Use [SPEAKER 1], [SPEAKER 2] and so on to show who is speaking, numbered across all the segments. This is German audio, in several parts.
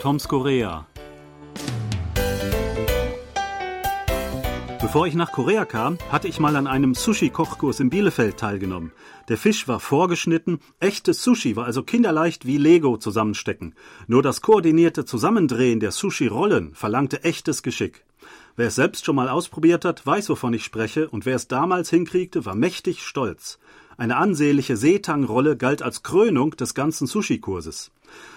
[SPEAKER 1] Toms Korea. Bevor ich nach Korea kam, hatte ich mal an einem Sushi-Kochkurs in Bielefeld teilgenommen. Der Fisch war vorgeschnitten, echtes Sushi war also kinderleicht wie Lego zusammenstecken. Nur das koordinierte Zusammendrehen der Sushi-Rollen verlangte echtes Geschick. Wer es selbst schon mal ausprobiert hat, weiß, wovon ich spreche, und wer es damals hinkriegte, war mächtig stolz. Eine ansehnliche Seetang-Rolle galt als Krönung des ganzen Sushi-Kurses.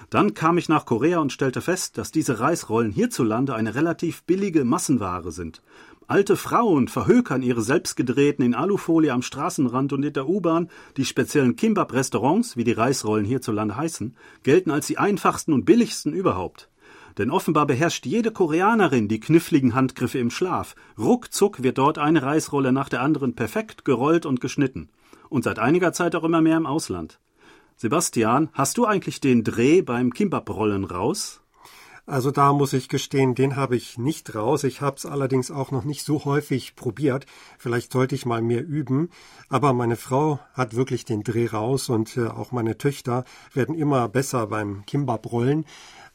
[SPEAKER 1] Dann kam ich nach Korea und stellte fest, dass diese Reisrollen hierzulande eine relativ billige Massenware sind. Alte Frauen verhökern ihre selbstgedrehten in Alufolie am Straßenrand und in der U-Bahn. Die speziellen Kimbab-Restaurants, wie die Reisrollen hierzulande heißen, gelten als die einfachsten und billigsten überhaupt. Denn offenbar beherrscht jede Koreanerin die kniffligen Handgriffe im Schlaf. Ruckzuck wird dort eine Reisrolle nach der anderen perfekt gerollt und geschnitten. Und seit einiger Zeit auch immer mehr im Ausland. Sebastian, hast du eigentlich den Dreh beim Kimbab-Rollen raus?
[SPEAKER 2] Also da muss ich gestehen, den habe ich nicht raus. Ich habe es allerdings auch noch nicht so häufig probiert. Vielleicht sollte ich mal mehr üben. Aber meine Frau hat wirklich den Dreh raus und äh, auch meine Töchter werden immer besser beim Kimbab-Rollen.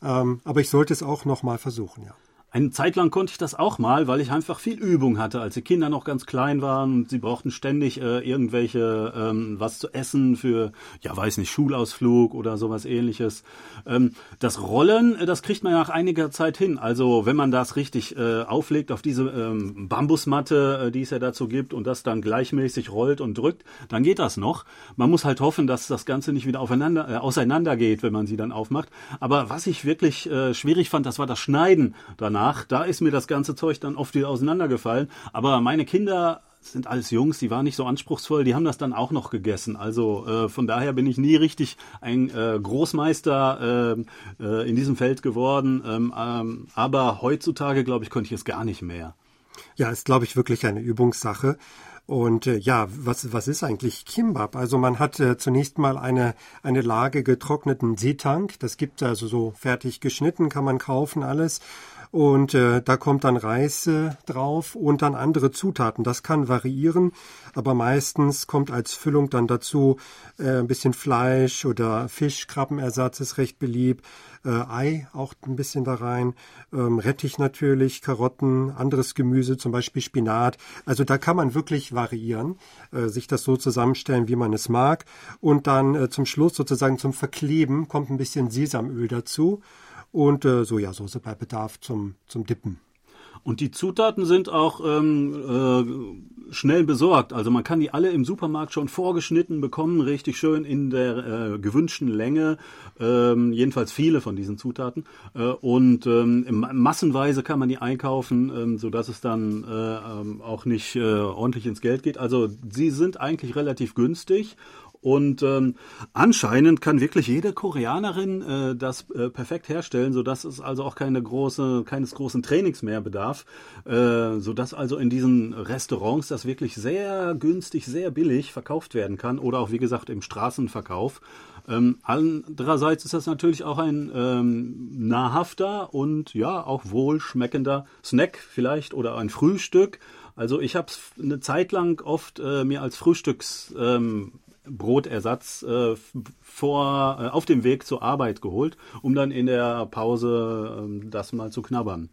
[SPEAKER 2] Ähm, aber ich sollte es auch noch mal versuchen, ja.
[SPEAKER 1] Eine Zeit lang konnte ich das auch mal, weil ich einfach viel Übung hatte, als die Kinder noch ganz klein waren und sie brauchten ständig äh, irgendwelche ähm, was zu essen für, ja weiß nicht, Schulausflug oder sowas ähnliches. Ähm, das Rollen, äh, das kriegt man nach einiger Zeit hin. Also wenn man das richtig äh, auflegt auf diese ähm, Bambusmatte, äh, die es ja dazu gibt und das dann gleichmäßig rollt und drückt, dann geht das noch. Man muss halt hoffen, dass das Ganze nicht wieder aufeinander, äh, auseinander geht, wenn man sie dann aufmacht. Aber was ich wirklich äh, schwierig fand, das war das Schneiden danach danach, da ist mir das ganze Zeug dann oft wieder auseinandergefallen. Aber meine Kinder sind alles Jungs, die waren nicht so anspruchsvoll, die haben das dann auch noch gegessen. Also äh, von daher bin ich nie richtig ein äh, Großmeister äh, äh in diesem Feld geworden. Ähm, ähm, aber heutzutage, glaube ich, könnte ich es gar nicht mehr.
[SPEAKER 2] Ja, ist, glaube ich, wirklich eine Übungssache. Und äh, ja, was, was ist eigentlich Kimbab? Also man hat äh, zunächst mal eine, eine Lage getrockneten Seetank. Das gibt also so fertig geschnitten, kann man kaufen alles. Und äh, da kommt dann Reis äh, drauf und dann andere Zutaten. Das kann variieren, aber meistens kommt als Füllung dann dazu äh, ein bisschen Fleisch oder Fisch, Krabbenersatz ist recht beliebt, äh, Ei auch ein bisschen da rein, ähm, Rettich natürlich, Karotten, anderes Gemüse, zum Beispiel Spinat. Also da kann man wirklich variieren, äh, sich das so zusammenstellen, wie man es mag. Und dann äh, zum Schluss sozusagen zum Verkleben kommt ein bisschen Sesamöl dazu und äh, Sojasauce bei Bedarf zum, zum Dippen.
[SPEAKER 1] Und die Zutaten sind auch ähm, äh, schnell besorgt. Also man kann die alle im Supermarkt schon vorgeschnitten bekommen, richtig schön in der äh, gewünschten Länge. Ähm, jedenfalls viele von diesen Zutaten. Äh, und ähm, massenweise kann man die einkaufen, ähm, sodass es dann äh, ähm, auch nicht äh, ordentlich ins Geld geht. Also sie sind eigentlich relativ günstig und ähm, anscheinend kann wirklich jede Koreanerin äh, das äh, perfekt herstellen, so dass es also auch keine große, keines großen Trainings mehr bedarf, äh, so dass also in diesen Restaurants das wirklich sehr günstig, sehr billig verkauft werden kann oder auch wie gesagt im Straßenverkauf. Ähm, andererseits ist das natürlich auch ein ähm, nahrhafter und ja auch wohlschmeckender Snack vielleicht oder ein Frühstück. Also ich habe es eine Zeit lang oft äh, mir als Frühstücks ähm, Brotersatz äh, vor, äh, auf dem Weg zur Arbeit geholt, um dann in der Pause äh, das mal zu knabbern.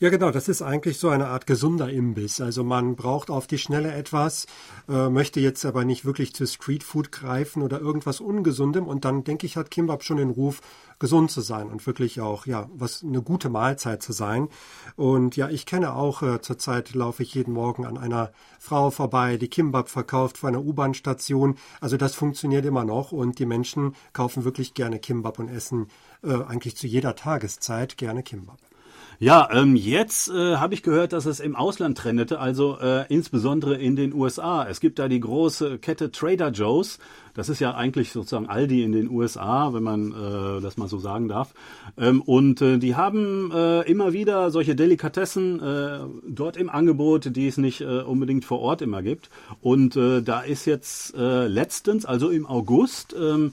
[SPEAKER 2] Ja, genau, das ist eigentlich so eine Art gesunder Imbiss. Also man braucht auf die Schnelle etwas, äh, möchte jetzt aber nicht wirklich zu Streetfood greifen oder irgendwas Ungesundem und dann denke ich, hat Kimbab schon den Ruf, gesund zu sein und wirklich auch, ja, was eine gute Mahlzeit zu sein. Und ja, ich kenne auch, äh, zurzeit laufe ich jeden Morgen an einer Frau vorbei, die Kimbab verkauft vor einer U-Bahn-Station. Also das funktioniert immer noch und die Menschen kaufen wirklich gerne Kimbab und essen äh, eigentlich zu jeder Tageszeit gerne Kimbab.
[SPEAKER 1] Ja, ähm, jetzt äh, habe ich gehört, dass es im Ausland trendete, also äh, insbesondere in den USA. Es gibt da die große Kette Trader Joe's. Das ist ja eigentlich sozusagen Aldi in den USA, wenn man äh, das mal so sagen darf. Ähm, und äh, die haben äh, immer wieder solche Delikatessen äh, dort im Angebot, die es nicht äh, unbedingt vor Ort immer gibt. Und äh, da ist jetzt äh, letztens, also im August, ähm,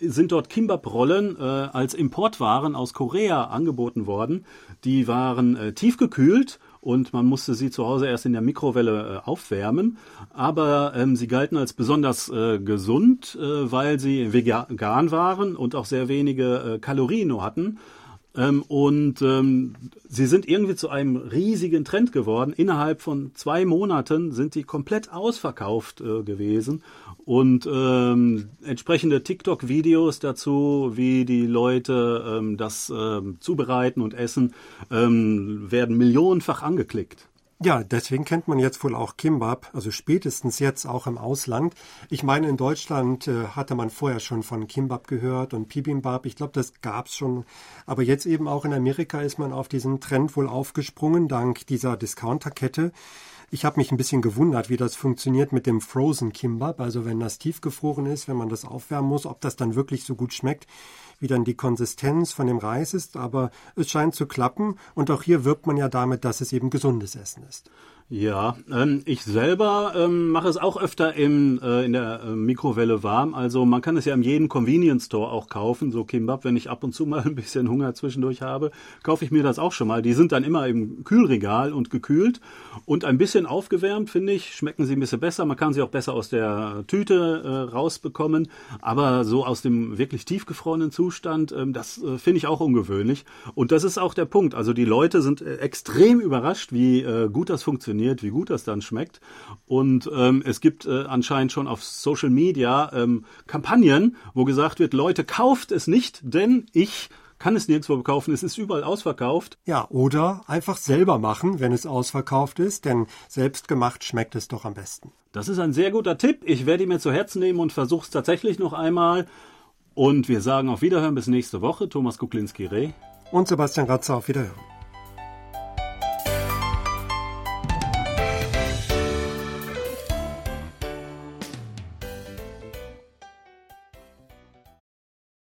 [SPEAKER 1] sind dort Kimbab-Rollen äh, als Importwaren aus Korea angeboten worden. Die waren äh, tiefgekühlt und man musste sie zu Hause erst in der Mikrowelle äh, aufwärmen. Aber ähm, sie galten als besonders äh, gesund, äh, weil sie vegan waren und auch sehr wenige äh, Kalorien nur hatten. Ähm, und ähm, sie sind irgendwie zu einem riesigen Trend geworden. Innerhalb von zwei Monaten sind die komplett ausverkauft äh, gewesen. Und ähm, entsprechende TikTok-Videos dazu, wie die Leute ähm, das ähm, zubereiten und essen, ähm, werden millionenfach angeklickt.
[SPEAKER 2] Ja, deswegen kennt man jetzt wohl auch Kimbab, also spätestens jetzt auch im Ausland. Ich meine, in Deutschland äh, hatte man vorher schon von Kimbab gehört und Bibimbap. Ich glaube, das gab's schon. Aber jetzt eben auch in Amerika ist man auf diesen Trend wohl aufgesprungen, dank dieser Discounterkette. Ich habe mich ein bisschen gewundert, wie das funktioniert mit dem Frozen Kimbab. Also wenn das tiefgefroren ist, wenn man das aufwärmen muss, ob das dann wirklich so gut schmeckt wie dann die Konsistenz von dem Reis ist, aber es scheint zu klappen und auch hier wirbt man ja damit, dass es eben gesundes Essen ist.
[SPEAKER 1] Ja, ähm, ich selber ähm, mache es auch öfter im, äh, in der äh, Mikrowelle warm. Also man kann es ja in jedem Convenience Store auch kaufen, so Kimbab. Wenn ich ab und zu mal ein bisschen Hunger zwischendurch habe, kaufe ich mir das auch schon mal. Die sind dann immer im Kühlregal und gekühlt und ein bisschen aufgewärmt, finde ich, schmecken sie ein bisschen besser. Man kann sie auch besser aus der Tüte äh, rausbekommen. Aber so aus dem wirklich tiefgefrorenen Zustand, ähm, das äh, finde ich auch ungewöhnlich. Und das ist auch der Punkt. Also die Leute sind äh, extrem überrascht, wie äh, gut das funktioniert funktioniert, wie gut das dann schmeckt. Und ähm, es gibt äh, anscheinend schon auf Social Media ähm, Kampagnen, wo gesagt wird, Leute, kauft es nicht, denn ich kann es nirgendwo kaufen, es ist überall ausverkauft.
[SPEAKER 2] Ja, oder einfach selber machen, wenn es ausverkauft ist, denn selbst gemacht schmeckt es doch am besten.
[SPEAKER 1] Das ist ein sehr guter Tipp. Ich werde ihn mir zu Herzen nehmen und versuche es tatsächlich noch einmal. Und wir sagen auf Wiederhören bis nächste Woche. Thomas Kuklinski-Reh.
[SPEAKER 2] Und Sebastian Ratzer auf Wiederhören.